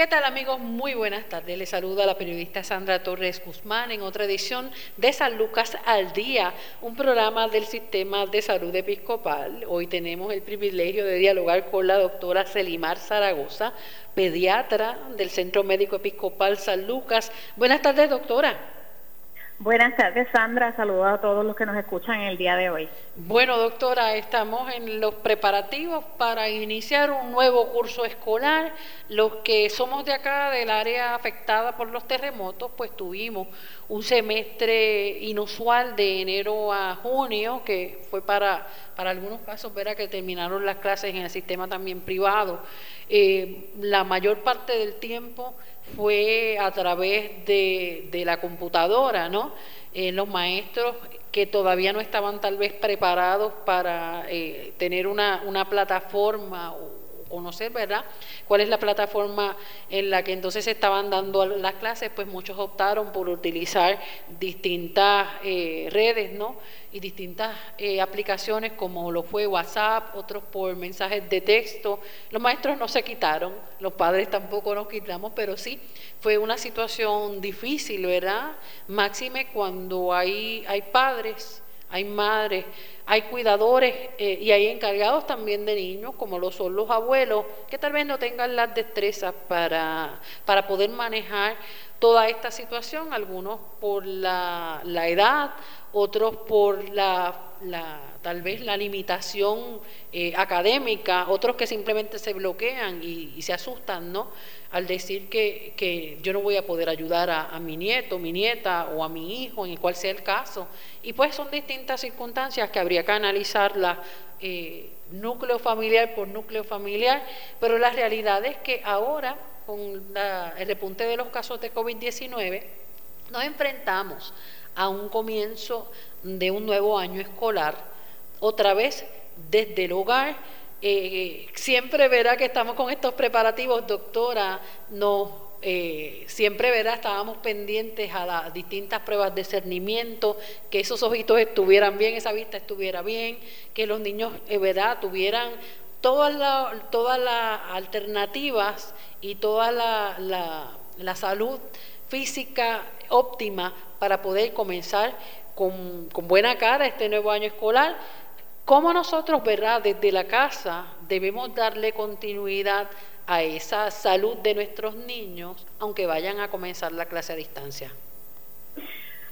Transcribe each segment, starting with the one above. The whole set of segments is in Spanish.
¿Qué tal amigos? Muy buenas tardes. Les saluda la periodista Sandra Torres Guzmán en otra edición de San Lucas al Día, un programa del Sistema de Salud Episcopal. Hoy tenemos el privilegio de dialogar con la doctora Celimar Zaragoza, pediatra del Centro Médico Episcopal San Lucas. Buenas tardes, doctora. Buenas tardes, Sandra. Saludos a todos los que nos escuchan el día de hoy. Bueno, doctora, estamos en los preparativos para iniciar un nuevo curso escolar. Los que somos de acá, del área afectada por los terremotos, pues tuvimos un semestre inusual de enero a junio, que fue para, para algunos casos, verá que terminaron las clases en el sistema también privado. Eh, la mayor parte del tiempo fue a través de, de la computadora, ¿no? Eh, los maestros que todavía no estaban tal vez preparados para eh, tener una, una plataforma conocer, ¿verdad? ¿Cuál es la plataforma en la que entonces se estaban dando las clases? Pues muchos optaron por utilizar distintas eh, redes, ¿no? Y distintas eh, aplicaciones como lo fue WhatsApp, otros por mensajes de texto. Los maestros no se quitaron, los padres tampoco nos quitamos, pero sí fue una situación difícil, ¿verdad? Máxime cuando hay, hay padres hay madres, hay cuidadores eh, y hay encargados también de niños, como lo son los abuelos, que tal vez no tengan las destrezas para, para poder manejar toda esta situación, algunos por la, la edad, otros por la, la, tal vez la limitación eh, académica, otros que simplemente se bloquean y, se asustan, ¿no? Al decir que, que, yo no voy a poder ayudar a, mi nieto, mi nieta o a mi hijo, en cual sea el caso. Y pues son distintas circunstancias que habría que analizarlas eh, núcleo familiar por núcleo familiar, pero la realidad es que ahora, con el repunte de los casos de COVID-19, nos enfrentamos a un comienzo de un nuevo año escolar, otra vez desde el hogar. Eh, siempre verá que estamos con estos preparativos, doctora, no, eh, siempre verá, estábamos pendientes a las distintas pruebas de cernimiento, que esos ojitos estuvieran bien, esa vista estuviera bien, que los niños, eh, verá, tuvieran todas las todas las alternativas y toda la, la, la salud física óptima para poder comenzar con, buena cara este nuevo año escolar. ¿Cómo nosotros, verdad, desde la casa debemos darle continuidad a esa salud de nuestros niños, aunque vayan a comenzar la clase a distancia?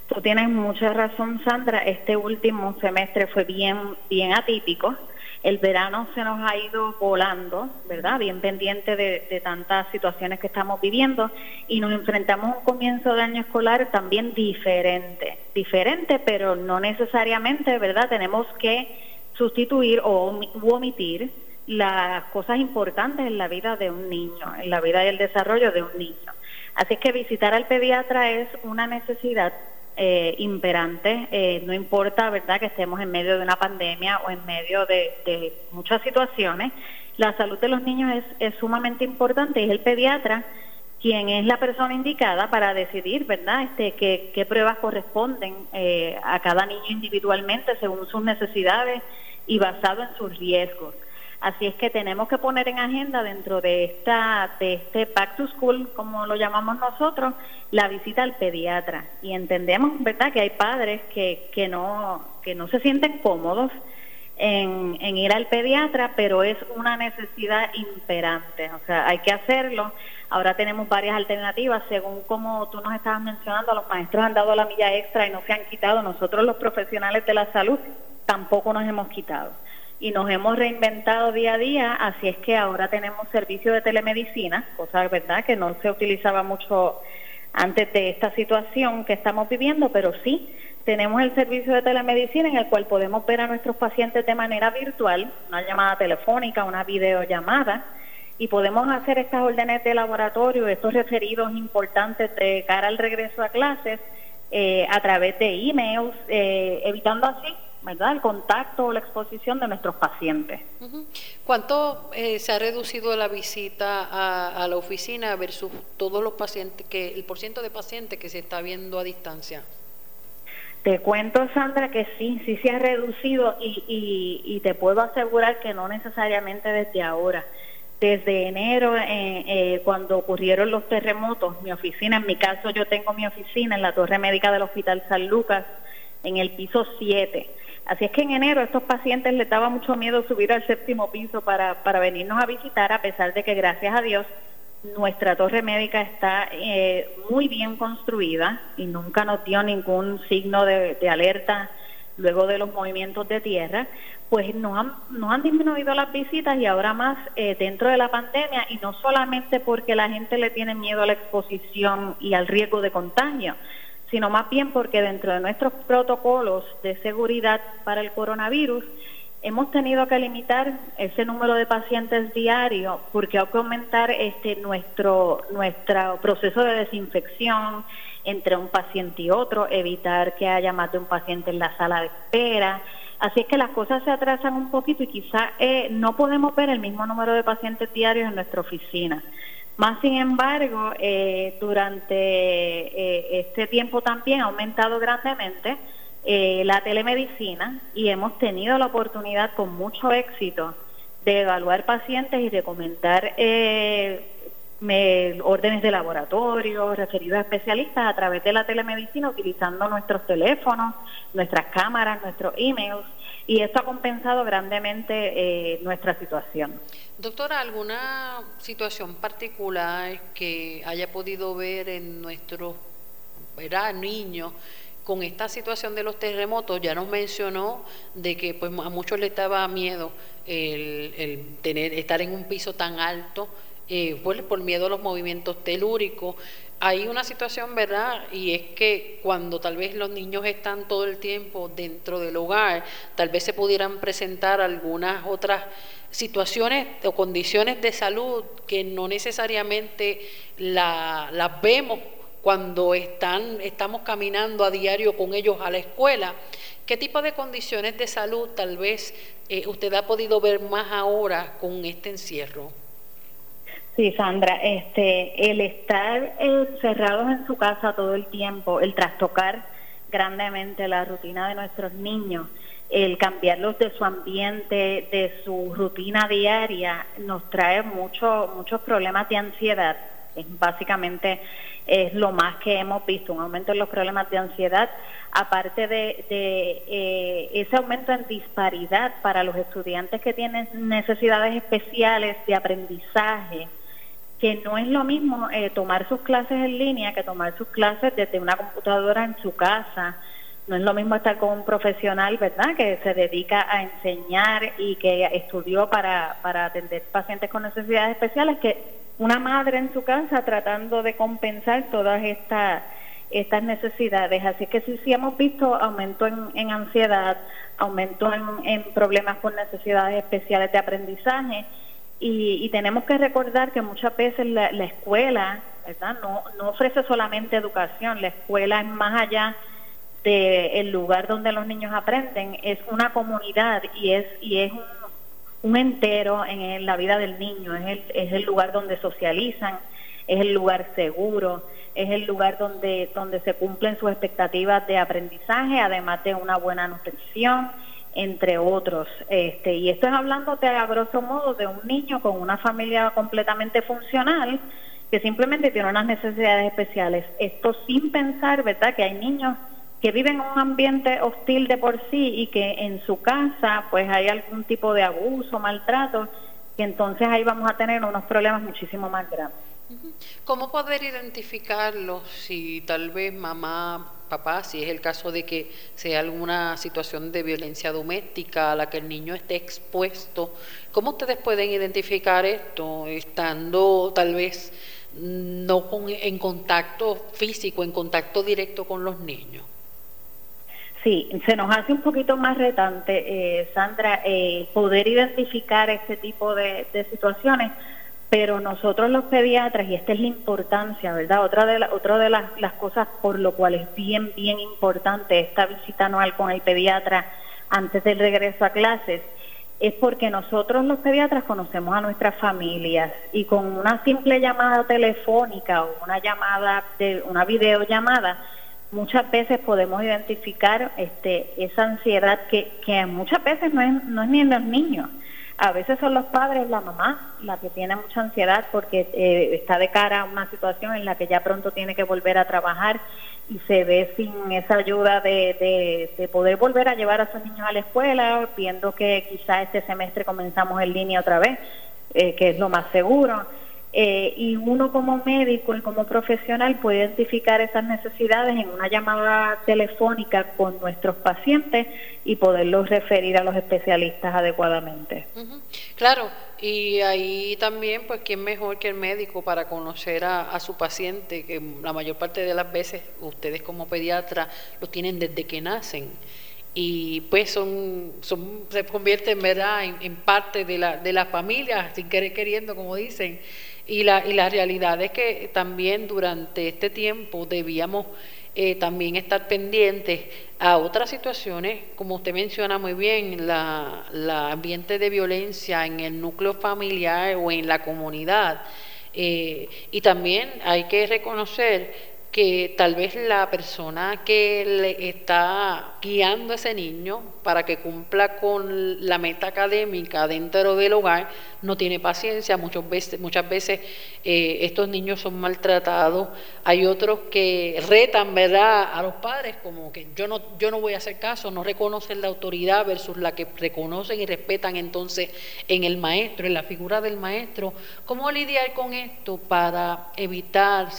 Tú tienes mucha razón, Sandra. Este último semestre fue bien, bien atípico. El verano se nos ha ido volando, ¿verdad? Bien pendiente de, tantas situaciones que estamos viviendo y nos enfrentamos a un comienzo de año escolar también diferente, diferente, pero no necesariamente, ¿verdad? Tenemos que sustituir o omitir las cosas importantes en la vida de un niño, en la vida y el desarrollo de un niño. Así que visitar al pediatra es una necesidad eh, imperante, eh, no importa, ¿verdad?, que estemos en medio de una pandemia o en medio de, muchas situaciones, la salud de los niños es, sumamente importante y es el pediatra quien es la persona indicada para decidir, ¿verdad?, este, qué, qué pruebas corresponden eh, a cada niño individualmente según sus necesidades y basado en sus riesgos. Así es que tenemos que poner en agenda dentro de esta de este Back to School, como lo llamamos nosotros, la visita al pediatra. Y entendemos, ¿verdad?, que hay padres que, que, no, que no se sienten cómodos en, en ir al pediatra, pero es una necesidad imperante. O sea, hay que hacerlo. Ahora tenemos varias alternativas, según como tú nos estabas mencionando, los maestros han dado la milla extra y no se han quitado. Nosotros los profesionales de la salud tampoco nos hemos quitado y nos hemos reinventado día a día, así es que ahora tenemos servicio de telemedicina, cosa verdad que no se utilizaba mucho antes de esta situación que estamos viviendo, pero sí tenemos el servicio de telemedicina en el cual podemos ver a nuestros pacientes de manera virtual, una llamada telefónica, una videollamada, y podemos hacer estas órdenes de laboratorio, estos referidos importantes de cara al regreso a clases, eh, a través de emails, eh, evitando así ¿verdad? el contacto o la exposición de nuestros pacientes. ¿Cuánto eh, se ha reducido la visita a, la oficina versus todos los pacientes, que el porcentaje de pacientes que se está viendo a distancia? Te cuento, Sandra, que sí, sí se ha reducido y, y, y te puedo asegurar que no necesariamente desde ahora. desde enero, eh, eh, cuando ocurrieron los terremotos, mi oficina, en mi caso yo tengo mi oficina en la torre médica del Hospital San Lucas, en el piso 7. Así es que en enero a estos pacientes les daba mucho miedo subir al séptimo piso para, para venirnos a visitar, a pesar de que gracias a Dios nuestra torre médica está eh, muy bien construida y nunca nos dio ningún signo de, alerta luego de los movimientos de tierra, pues nos han, nos han disminuido las visitas y ahora más eh, dentro de la pandemia y no solamente porque la gente le tiene miedo a la exposición y al riesgo de contagio, sino más bien porque dentro de nuestros protocolos de seguridad para el coronavirus hemos tenido que limitar ese número de pacientes diarios porque hay que aumentar este nuestro nuestro proceso de desinfección entre un paciente y otro, evitar que haya más de un paciente en la sala de espera, Así es que las cosas se atrasan un poquito y quizá eh, no podemos ver el mismo número de pacientes diarios en nuestra oficina. Más sin embargo, eh, durante eh, este tiempo también ha aumentado grandemente la telemedicina y hemos tenido la oportunidad con mucho éxito de evaluar pacientes y recomendar me, órdenes de laboratorio, referidos a especialistas a través de la telemedicina utilizando nuestros teléfonos, nuestras cámaras, nuestros emails y esto ha compensado grandemente eh, nuestra situación. Doctora, ¿alguna situación particular que haya podido ver en nuestros niños con esta situación de los terremotos? Ya nos mencionó de que pues a muchos les daba miedo el, el tener estar en un piso tan alto eh, por miedo a los movimientos telúricos. Hay una situación, ¿verdad? Y es que cuando tal vez los niños están todo el tiempo dentro del hogar, tal vez se pudieran presentar algunas otras situaciones o condiciones de salud que no necesariamente las vemos cuando están, estamos caminando a diario con ellos a la escuela. ¿Qué tipo de condiciones de salud tal vez eh, usted ha podido ver más ahora con este encierro? Sí, Sandra, este, el estar encerrados en su casa todo el tiempo, el trastocar grandemente la rutina de nuestros niños, el cambiarlos de su ambiente, de su rutina diaria, nos trae muchos muchos problemas de ansiedad. Es básicamente es lo más que hemos visto, un aumento en los problemas de ansiedad, aparte de, de eh, ese aumento en disparidad para los estudiantes que tienen necesidades especiales de aprendizaje que no es lo mismo eh, tomar sus clases en línea que tomar sus clases desde una computadora en su casa. No es lo mismo estar con un profesional, ¿verdad?, que se dedica a enseñar y que estudió para, para atender pacientes con necesidades especiales que una madre en su casa tratando de compensar todas estas estas necesidades. Así que sí, sí hemos visto aumento en, ansiedad, aumento en, en problemas con necesidades especiales de aprendizaje y, tenemos que recordar que muchas veces la, escuela ¿verdad? No, no ofrece solamente educación, la escuela es más allá del lugar donde los niños aprenden, es una comunidad y es, y es un, entero en la vida del niño, es el, es el lugar donde socializan, es el lugar seguro, es el lugar donde, donde se cumplen sus expectativas de aprendizaje, además de una buena nutrición entre otros. Este, y esto es hablándote a grosso modo de un niño con una familia completamente funcional que simplemente tiene unas necesidades especiales. Esto sin pensar, ¿verdad?, que hay niños que viven en un ambiente hostil de por sí y que en su casa pues hay algún tipo de abuso, maltrato, que entonces ahí vamos a tener unos problemas muchísimo más grandes. ¿Cómo poder identificarlo si tal vez mamá, papá, si es el caso de que sea alguna situación de violencia doméstica a la que el niño esté expuesto? ¿Cómo ustedes pueden identificar esto estando tal vez no en contacto físico, en contacto directo con los niños? Sí, se nos hace un poquito más retante, eh, Sandra, eh, poder identificar este tipo de situaciones pero nosotros los pediatras, y esta es la importancia, ¿verdad? Otra de, la, otra de las, cosas por lo cual es bien, bien importante esta visita anual con el pediatra antes del regreso a clases, es porque nosotros los pediatras conocemos a nuestras familias y con una simple llamada telefónica o una llamada de una videollamada muchas veces podemos identificar este esa ansiedad que, que muchas veces no es, no es ni en los niños A veces son los padres, la mamá, la que tiene mucha ansiedad porque eh, está de cara a una situación en la que ya pronto tiene que volver a trabajar y se ve sin esa ayuda de, de, poder volver a llevar a sus niños a la escuela, viendo que quizá este semestre comenzamos en línea otra vez, eh, que es lo más seguro. Eh, y uno como médico y como profesional puede identificar esas necesidades en una llamada telefónica con nuestros pacientes y poderlos referir a los especialistas adecuadamente. Claro, y ahí también, pues, ¿quién mejor que el médico para conocer a, su paciente? Que la mayor parte de las veces ustedes como pediatra lo tienen desde que nacen y pues son, son se convierten ¿verdad? En, en, parte de la, de la familia, sin querer queriendo, como dicen, y la, y la realidad es que también durante este tiempo debíamos eh, también estar pendientes a otras situaciones, como usted menciona muy bien, la, ambiente de violencia en el núcleo familiar o en la comunidad. Eh, y también hay que reconocer que tal vez la persona que le está guiando a ese niño para que cumpla con la meta académica dentro del hogar no tiene paciencia, muchas veces, muchas veces eh, estos niños son maltratados, hay otros que retan ¿verdad? a los padres como que yo no, yo no voy a hacer caso, no reconocen la autoridad versus la que reconocen y respetan entonces en el maestro, en la figura del maestro. ¿Cómo lidiar con esto para evitar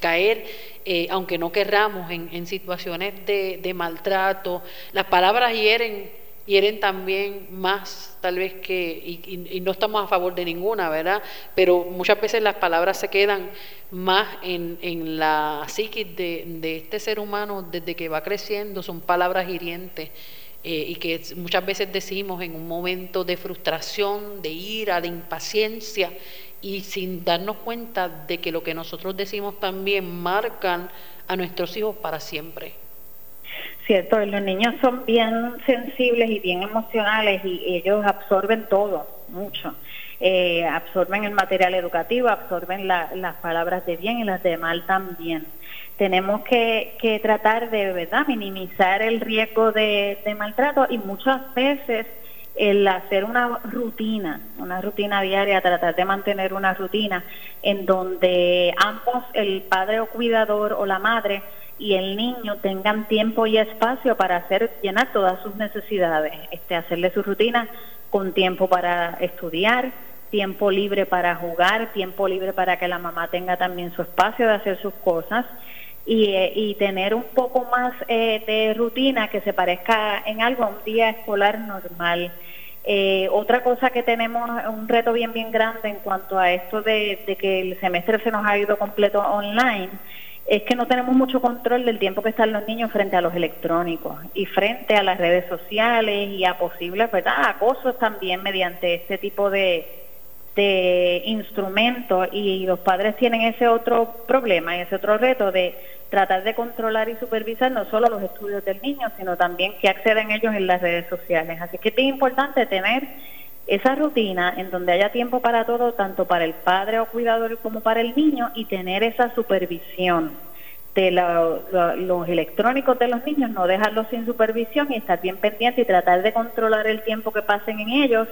caer, eh, aunque no querramos, en, en situaciones de, maltrato? Las palabras hieren hieren también más, tal vez que, y, no estamos a favor de ninguna, ¿verdad? Pero muchas veces las palabras se quedan más en, en la psiquis de, de, este ser humano desde que va creciendo, son palabras hirientes. Eh, y que muchas veces decimos en un momento de frustración, de ira, de impaciencia, y sin darnos cuenta de que lo que nosotros decimos también marcan a nuestros hijos para siempre. Cierto, los niños son bien sensibles y bien emocionales y ellos absorben todo, mucho. Eh, absorben el material educativo, absorben las palabras de bien y las de mal también. Tenemos que, que tratar de verdad minimizar el riesgo de, de maltrato y muchas veces el hacer una rutina, una rutina diaria, tratar de mantener una rutina en donde ambos, el padre o cuidador o la madre, y el niño tengan tiempo y espacio para hacer llenar todas sus necesidades, este hacerle su rutina con tiempo para estudiar, tiempo libre para jugar, tiempo libre para que la mamá tenga también su espacio de hacer sus cosas y, eh, y tener un poco más eh, de rutina que se parezca en algo a un día escolar normal. Eh, otra cosa que tenemos, un reto bien, bien grande en cuanto a esto de, que el semestre se nos ha ido completo online, es que no tenemos mucho control del tiempo que están los niños frente a los electrónicos y frente a las redes sociales y a posibles acosos también mediante este tipo de, de instrumentos y los padres tienen ese otro problema ese otro reto de tratar de controlar y supervisar no solo los estudios del niño, sino también que acceden ellos en las redes sociales. Así que es importante tener esa rutina en donde haya tiempo para todo, tanto para el padre o cuidador como para el niño, y tener esa supervisión de los electrónicos de los niños, no dejarlos sin supervisión y estar bien pendiente y tratar de controlar el tiempo que pasen en ellos,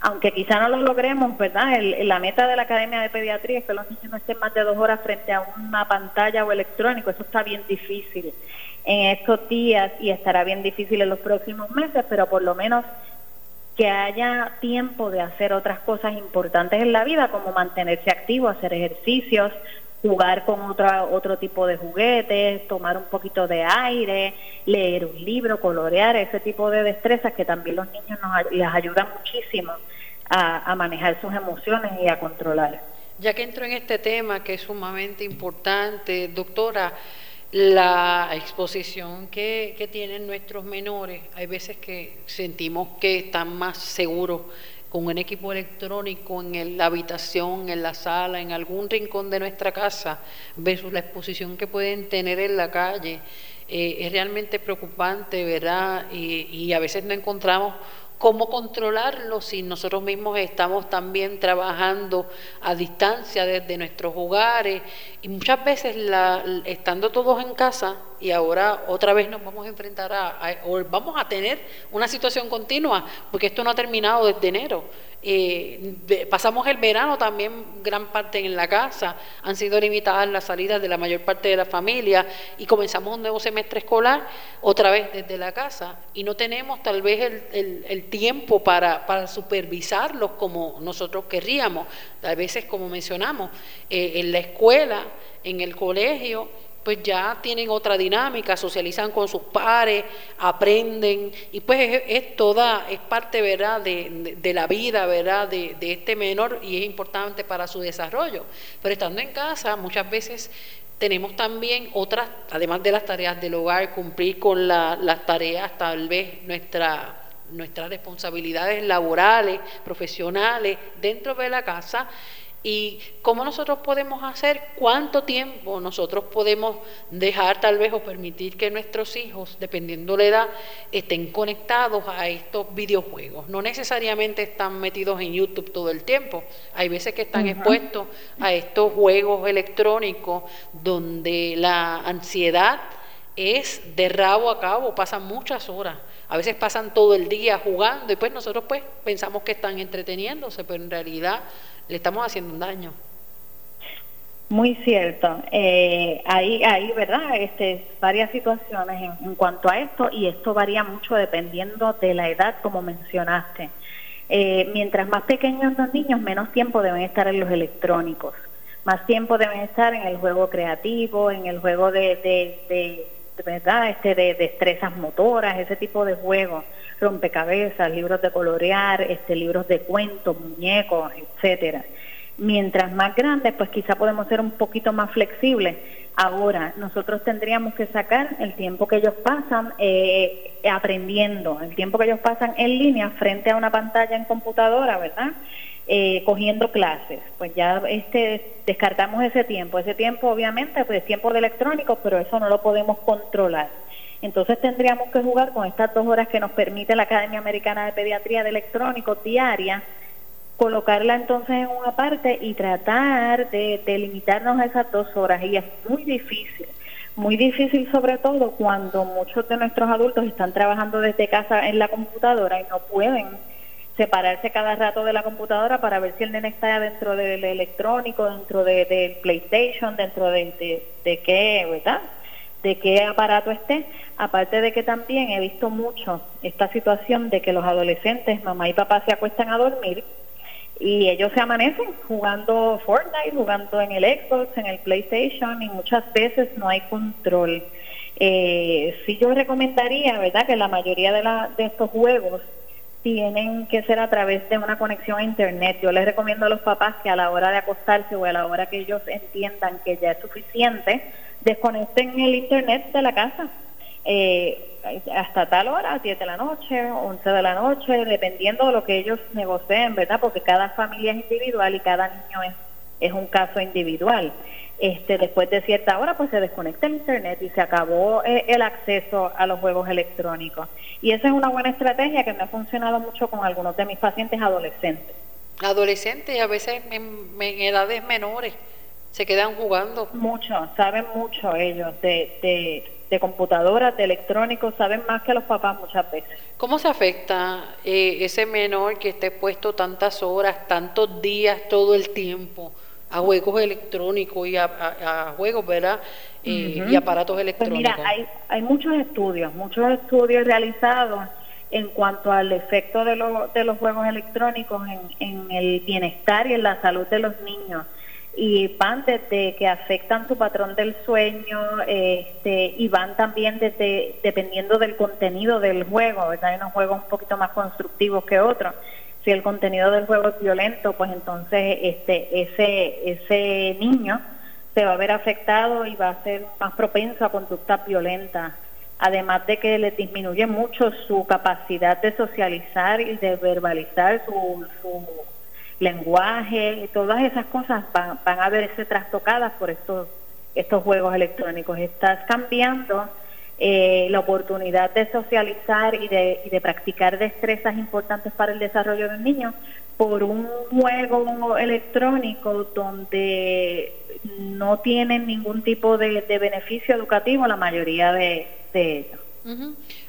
aunque quizá no lo logremos, ¿verdad? la meta de la Academia de Pediatría es que los niños no estén más de dos horas frente a una pantalla o electrónico, eso está bien difícil en estos días y estará bien difícil en los próximos meses, pero por lo menos que haya tiempo de hacer otras cosas importantes en la vida, como mantenerse activo, hacer ejercicios, jugar con otra, otro tipo de juguetes, tomar un poquito de aire, leer un libro, colorear, ese tipo de destrezas que también los niños nos, les ayudan muchísimo a, a manejar sus emociones y a controlar. Ya que entro en este tema que es sumamente importante, doctora, la exposición que, que, tienen nuestros menores, hay veces que sentimos que están más seguros con un equipo electrónico en la habitación, en la sala, en algún rincón de nuestra casa, versus la exposición que pueden tener en la calle. Eh, es realmente preocupante, ¿verdad? Y, y a veces no encontramos cómo controlarlo si nosotros mismos estamos también trabajando a distancia desde nuestros hogares y muchas veces la, estando todos en casa y ahora otra vez nos vamos a enfrentar a, o vamos a tener una situación continua, porque esto no ha terminado desde enero. Eh, pasamos el verano también gran parte en la casa, han sido limitadas las salidas de la mayor parte de la familia y comenzamos un nuevo semestre escolar otra vez desde la casa y no tenemos tal vez el, el, tiempo para, para, supervisarlos como nosotros querríamos. A veces, como mencionamos, eh, en la escuela, en el colegio, pues ya tienen otra dinámica, socializan con sus pares, aprenden y pues es, toda, es parte, ¿verdad?, de, de, la vida, ¿verdad?, de, de, este menor y es importante para su desarrollo. Pero estando en casa, muchas veces tenemos también otras, además de las tareas del hogar, cumplir con las tareas, tal vez nuestra nuestras responsabilidades laborales, profesionales dentro de la casa y cómo nosotros podemos hacer, cuánto tiempo nosotros podemos dejar tal vez o permitir que nuestros hijos, dependiendo la edad, estén conectados a estos videojuegos. No necesariamente están metidos en YouTube todo el tiempo. Hay veces que están expuestos a estos juegos electrónicos donde la ansiedad es de rabo a cabo, pasan muchas horas. A veces pasan todo el día jugando y pues nosotros pues pensamos que están entreteniéndose, pero en realidad le estamos haciendo un daño. Muy cierto. Eh, hay, hay, ¿verdad? Este, varias situaciones en, cuanto a esto y esto varía mucho dependiendo de la edad, como mencionaste. Eh, mientras más pequeños los niños, menos tiempo deben estar en los electrónicos. Más tiempo deben estar en el juego creativo, en el juego de, de, ¿verdad? Este, de destrezas motoras, ese tipo de juegos rompecabezas, libros de colorear, este, libros de cuentos, muñecos, etcétera. Mientras más grandes, pues quizá podemos ser un poquito más flexibles. Ahora, nosotros tendríamos que sacar el tiempo que ellos pasan eh, aprendiendo, el tiempo que ellos pasan en línea frente a una pantalla en computadora, ¿verdad? Eh, cogiendo clases. Pues ya este, descartamos ese tiempo. Ese tiempo, obviamente, pues es tiempo de electrónico, pero eso no lo podemos controlar. Entonces tendríamos que jugar con estas dos horas que nos permite la Academia Americana de Pediatría de Electrónicos diaria, colocarla entonces en una parte y tratar de, limitarnos a esas dos horas. Y es muy difícil, muy difícil sobre todo cuando muchos de nuestros adultos están trabajando desde casa en la computadora y no pueden separarse cada rato de la computadora para ver si el nene está dentro del electrónico, dentro del PlayStation, dentro de, de, de qué, ¿verdad? de qué aparato esté, aparte de que también he visto mucho esta situación de que los adolescentes, mamá y papá se acuestan a dormir y ellos se amanecen jugando Fortnite, jugando en el Xbox, en el PlayStation y muchas veces no hay control. Eh, sí yo recomendaría, ¿verdad?, que la mayoría de, la, de estos juegos tienen que ser a través de una conexión a Internet. Yo les recomiendo a los papás que a la hora de acostarse o a la hora que ellos entiendan que ya es suficiente, desconecten el internet de la casa. Eh, hasta tal hora, 10 de la noche, 11 de la noche, dependiendo de lo que ellos negocien, ¿verdad? Porque cada familia es individual y cada niño es, es un caso individual. Este, después de cierta hora, pues se desconecta el internet y se acabó eh, el acceso a los juegos electrónicos. Y esa es una buena estrategia que me ha funcionado mucho con algunos de mis pacientes adolescentes. Adolescentes y a veces en edades menores se quedan jugando. Mucho, saben mucho ellos de, de, de computadoras, de electrónicos, saben más que los papás muchas veces. ¿Cómo se afecta eh, ese menor que esté puesto tantas horas, tantos días, todo el tiempo? A juegos electrónicos y a, juegos, ¿verdad? Eh, y aparatos pues electrónicos. mira, hay, hay muchos estudios, muchos estudios realizados en cuanto al efecto de, de los juegos electrónicos en, en el bienestar y en la salud de los niños y van desde que afectan su patrón del sueño este, y van también desde dependiendo del contenido del juego, ¿verdad? Hay unos juegos un poquito más constructivos que otros. Si el contenido del juego es violento, pues entonces este ese ese niño se va a ver afectado y va a ser más propenso a conductas violentas. Además de que le disminuye mucho su capacidad de socializar y de verbalizar su, su lenguaje, todas esas cosas van, van a verse trastocadas por estos, estos juegos electrónicos. Estás cambiando eh, la oportunidad de socializar y de, y de practicar destrezas importantes para el desarrollo del niño por un juego electrónico donde no tienen ningún tipo de, beneficio educativo la mayoría de, ellos.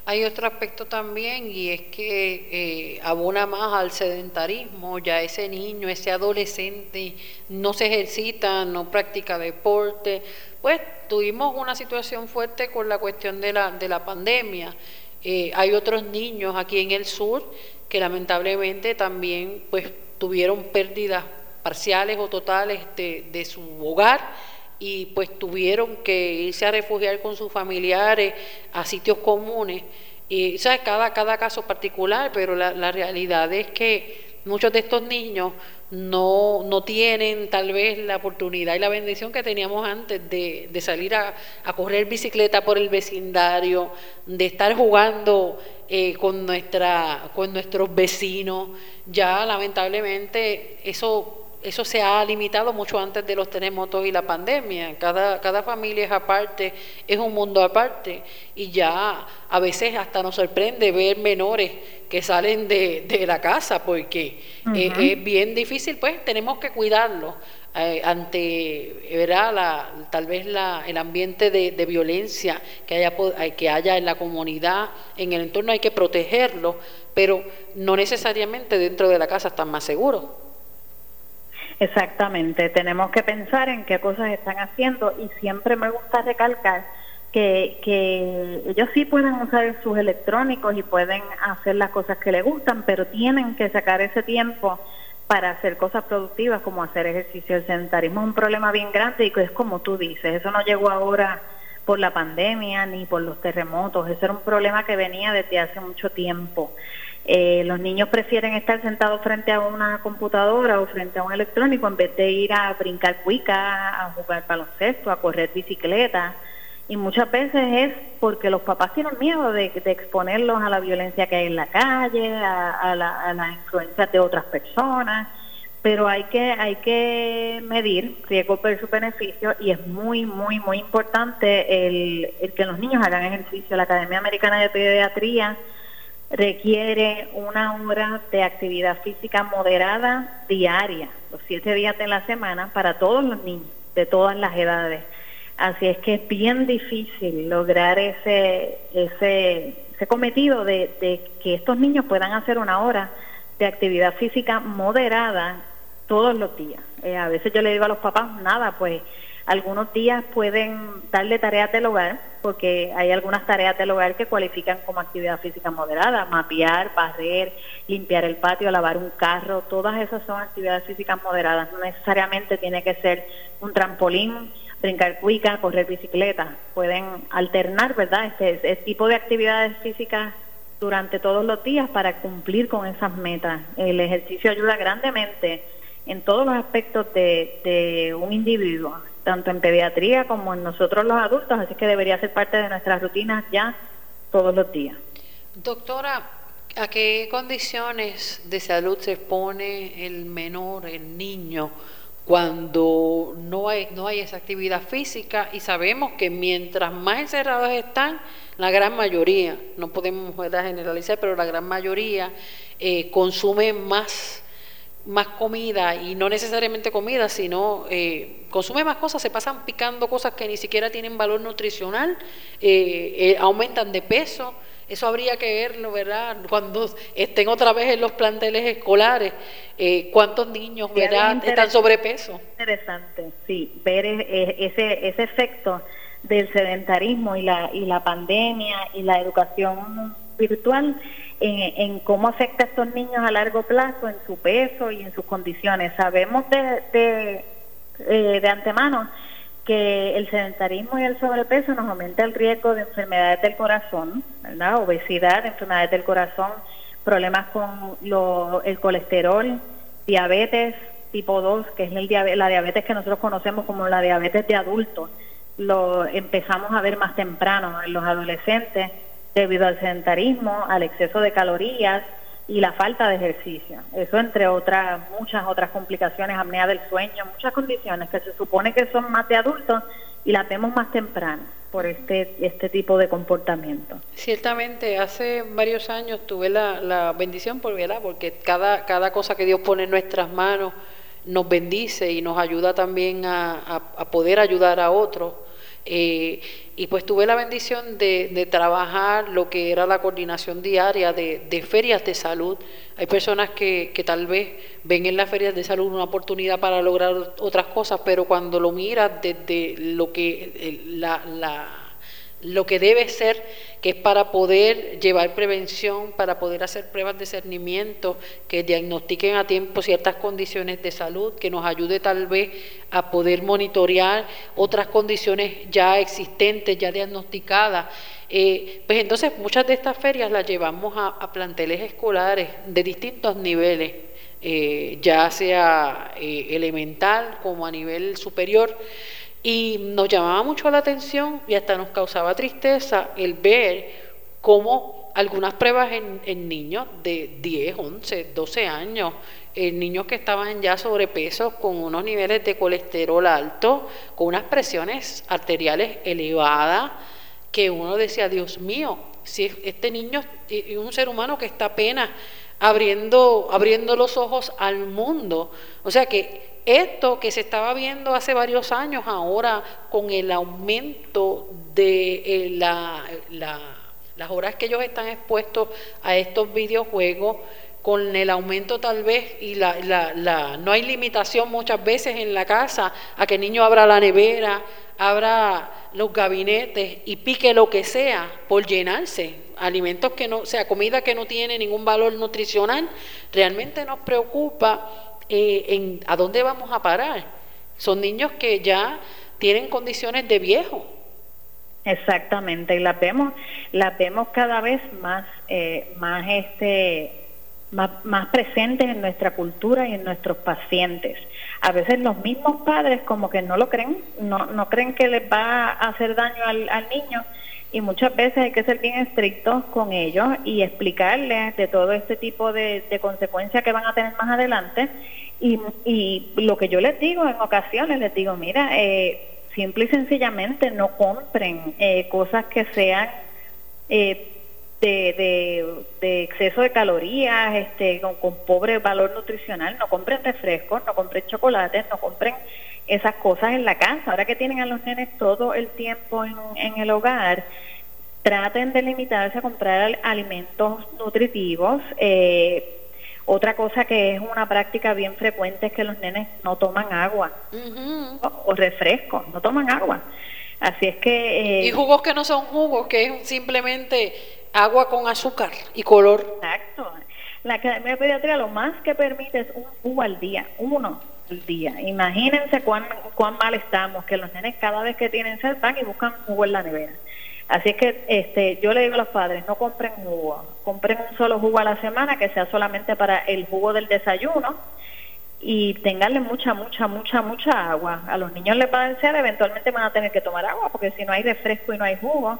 Hay otro aspecto también y es que eh, abona más al sedentarismo, ya ese niño, ese adolescente no se ejercita, no practica deporte. Pues tuvimos una situación fuerte con la cuestión de la, de la pandemia. Eh, hay otros niños aquí en el sur que lamentablemente también pues tuvieron pérdidas parciales o totales de, de su hogar y pues tuvieron que irse a refugiar con sus familiares a sitios comunes. Y, o cada, cada caso particular, pero la, la realidad es que muchos de estos niños no, no tienen tal vez la oportunidad y la bendición que teníamos antes de, de salir a, a, correr bicicleta por el vecindario, de estar jugando eh, con, nuestra, con nuestros vecinos. Ya lamentablemente eso eso se ha limitado mucho antes de los terremotos y la pandemia. Cada, cada familia es aparte, es un mundo aparte. Y ya a veces hasta nos sorprende ver menores que salen de, de la casa porque eh, es bien difícil, pues tenemos que cuidarlos. Eh, ante ¿verdad? La, tal vez la, el ambiente de, de, violencia que haya, que haya en la comunidad, en el entorno hay que protegerlo, pero no necesariamente dentro de la casa están más seguros. Exactamente, tenemos que pensar en qué cosas están haciendo y siempre me gusta recalcar que, que ellos sí pueden usar sus electrónicos y pueden hacer las cosas que les gustan, pero tienen que sacar ese tiempo para hacer cosas productivas como hacer ejercicio. El sedentarismo es un problema bien grande y es como tú dices, eso no llegó ahora por la pandemia ni por los terremotos, ese era un problema que venía desde hace mucho tiempo. Eh, los niños prefieren estar sentados frente a una computadora o frente a un electrónico en vez de ir a brincar cuica, a jugar baloncesto, a correr bicicleta. Y muchas veces es porque los papás tienen miedo de, exponerlos a la violencia que hay en la calle, a, la, a las influencias de otras personas. Pero hay que, hay que medir riesgo su beneficio y es muy, muy, muy importante el, el que los niños hagan ejercicio. La Academia Americana de Pediatría requiere una hora de actividad física moderada diaria, los siete días de la semana, para todos los niños de todas las edades. Así es que es bien difícil lograr ese, ese, ese cometido de, de que estos niños puedan hacer una hora de actividad física moderada todos los días. Eh, a veces yo le digo a los papás, nada, pues algunos días pueden darle tareas del hogar, porque hay algunas tareas del hogar que cualifican como actividad física moderada, mapear, barrer, limpiar el patio, lavar un carro, todas esas son actividades físicas moderadas, no necesariamente tiene que ser un trampolín, brincar cuica, correr bicicleta, pueden alternar, ¿verdad? Este, este tipo de actividades físicas durante todos los días para cumplir con esas metas. El ejercicio ayuda grandemente en todos los aspectos de, de un individuo, tanto en pediatría como en nosotros los adultos, así que debería ser parte de nuestras rutinas ya todos los días. Doctora, ¿a qué condiciones de salud se expone el menor, el niño, cuando no hay, no hay esa actividad física? Y sabemos que mientras más encerrados están, la gran mayoría, no podemos generalizar, pero la gran mayoría eh, consume más más comida y no necesariamente comida, sino eh, consume más cosas, se pasan picando cosas que ni siquiera tienen valor nutricional, eh, eh, aumentan de peso. Eso habría que verlo, ¿verdad? Cuando estén otra vez en los planteles escolares, cuántos niños, ¿verdad?, están sobrepeso. Interesante, sí, ver e, e, ese, ese efecto del sedentarismo y la, y la pandemia y la educación virtual en, cómo afecta a estos niños a largo plazo, en su peso y en sus condiciones. Sabemos de, de, eh, de antemano que el sedentarismo y el sobrepeso nos aumenta el riesgo de enfermedades del corazón, ¿verdad? obesidad, enfermedades del corazón, problemas con lo, el colesterol, diabetes tipo 2, que es el la diabetes que nosotros conocemos como la diabetes de adultos. Lo empezamos a ver más temprano en los adolescentes debido al sedentarismo, al exceso de calorías y la falta de ejercicio. Eso entre otras, muchas otras complicaciones, apnea del sueño, muchas condiciones que se supone que son más de adultos y las vemos más temprano por este, este tipo de comportamiento. Ciertamente, hace varios años tuve la, la bendición por verla, porque cada, cada cosa que Dios pone en nuestras manos nos bendice y nos ayuda también a, a poder ayudar a otros. Eh, y pues tuve la bendición de, trabajar lo que era la coordinación diaria de, ferias de salud. Hay personas que, que, tal vez ven en las ferias de salud una oportunidad para lograr otras cosas, pero cuando lo miras desde lo que la, la lo que debe ser, que es para poder llevar prevención, para poder hacer pruebas de cernimiento, que diagnostiquen a tiempo ciertas condiciones de salud, que nos ayude tal vez a poder monitorear otras condiciones ya existentes, ya diagnosticadas. Eh, pues entonces muchas de estas ferias las llevamos a, planteles escolares de distintos niveles. Eh, ya sea eh, elemental como a nivel superior. Y nos llamaba mucho la atención y hasta nos causaba tristeza el ver cómo algunas pruebas en, niños de 10, 11, 12 años, en niños que estaban ya sobrepeso, con unos niveles de colesterol alto, con unas presiones arteriales elevadas, que uno decía, Dios mío, si este niño es un ser humano que está apenas abriendo, abriendo los ojos al mundo. O sea que esto que se estaba viendo hace varios años, ahora con el aumento de eh, las horas que ellos están expuestos a estos videojuegos, con el aumento tal vez y la, la, no hay limitación muchas veces en la casa a que el niño abra la nevera, abra los gabinetes y pique lo que sea por llenarse, alimentos que no, o sea, comida que no tiene ningún valor nutricional, realmente nos preocupa eh, en a dónde vamos a parar. Son niños que ya tienen condiciones de viejo. Exactamente, y las vemos, las vemos cada vez más, eh, más este, más, presentes en nuestra cultura y en nuestros pacientes. A veces los mismos padres como que no lo creen, no, no creen que les va a hacer daño al niño y muchas veces hay que ser bien estrictos con ellos y explicarles de todo este tipo de, de consecuencias que van a tener más adelante. Y, y lo que yo les digo en ocasiones, les digo, mira, eh, simple y sencillamente no compren eh, cosas que sean eh, de, de, exceso de calorías, este, con, pobre valor nutricional, no compren refrescos, no compren chocolates, no compren esas cosas en la casa. Ahora que tienen a los nenes todo el tiempo en, en el hogar, traten de limitarse a comprar alimentos nutritivos. Eh, otra cosa que es una práctica bien frecuente es que los nenes no toman agua o, refresco, no toman agua. Así es que... Eh, y jugos que no son jugos, que es simplemente agua con azúcar y color. Exacto. La Academia de Pediatría lo más que permite es un jugo al día, uno al día. Imagínense cuán, cuán mal estamos, que los nenes cada vez que tienen sed van y buscan jugo en la nevera. Así es que este, yo le digo a los padres, no compren jugo, compren un solo jugo a la semana que sea solamente para el jugo del desayuno y tenganle mucha, mucha, mucha, mucha agua. A los niños les va a eventualmente van a tener que tomar agua, porque si no hay refresco y no hay jugo,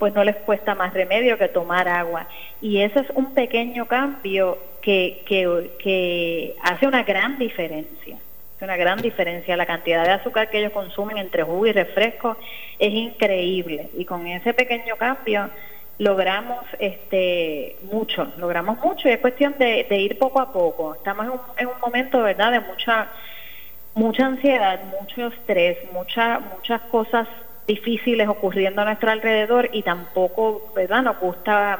pues no les cuesta más remedio que tomar agua. Y ese es un pequeño cambio que, que, que hace una gran diferencia una gran diferencia. La cantidad de azúcar que ellos consumen entre jugo y refresco es increíble. Y con ese pequeño cambio logramos este mucho, logramos mucho y es cuestión de, ir poco a poco. Estamos en un, en un momento, ¿verdad?, de mucha mucha ansiedad, mucho estrés, mucha, muchas cosas difíciles ocurriendo a nuestro alrededor y tampoco, ¿verdad?, nos gusta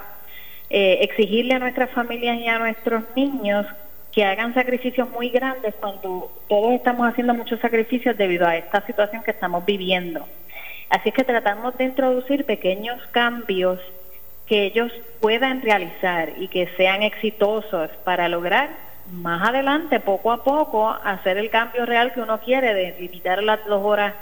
eh, exigirle a nuestras familias y a nuestros niños que hagan sacrificios muy grandes cuando todos estamos haciendo muchos sacrificios debido a esta situación que estamos viviendo. Así que tratamos de introducir pequeños cambios que ellos puedan realizar y que sean exitosos para lograr más adelante, poco a poco, hacer el cambio real que uno quiere de limitar las dos horas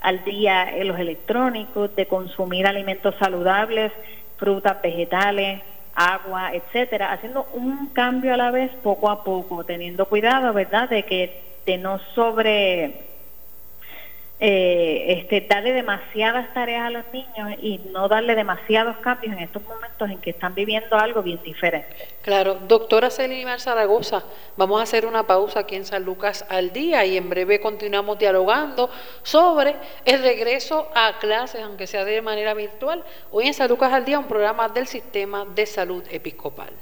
al día en los electrónicos, de consumir alimentos saludables, frutas, vegetales, agua, etcétera, haciendo un cambio a la vez poco a poco, teniendo cuidado, ¿verdad?, de que de no sobre eh, este, darle demasiadas tareas a los niños y no darle demasiados cambios en estos momentos en que están viviendo algo bien diferente. Claro, doctora Celimar Zaragoza, vamos a hacer una pausa aquí en San Lucas al día y en breve continuamos dialogando sobre el regreso a clases, aunque sea de manera virtual. Hoy en San Lucas al día, un programa del Sistema de Salud Episcopal.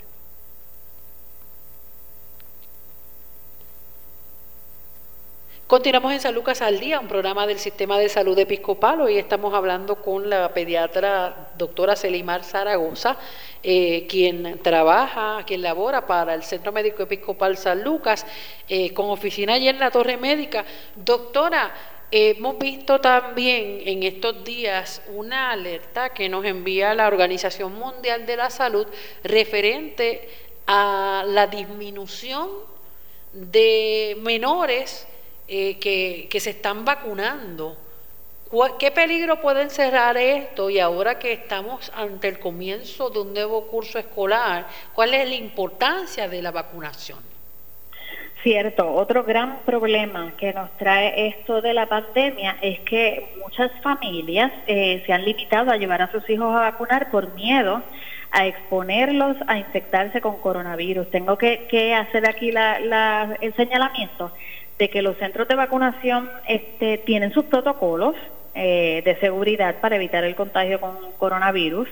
Continuamos en San Lucas al Día, un programa del Sistema de Salud Episcopal. Hoy estamos hablando con la pediatra doctora Selimar Zaragoza, eh, quien trabaja, quien labora para el Centro Médico Episcopal San Lucas, eh, con oficina allí en la Torre Médica. Doctora, hemos visto también en estos días una alerta que nos envía la Organización Mundial de la Salud referente a la disminución de menores eh, que, se están vacunando. ¿Qué peligro puede encerrar esto? Y ahora que estamos ante el comienzo de un nuevo curso escolar, ¿cuál es la importancia de la vacunación? Cierto, otro gran problema que nos trae esto de la pandemia es que muchas familias eh, se han limitado a llevar a sus hijos a vacunar por miedo a exponerlos a infectarse con coronavirus. Tengo que, hacer aquí el señalamiento de que los centros de vacunación este, tienen sus protocolos eh, de seguridad para evitar el contagio con coronavirus.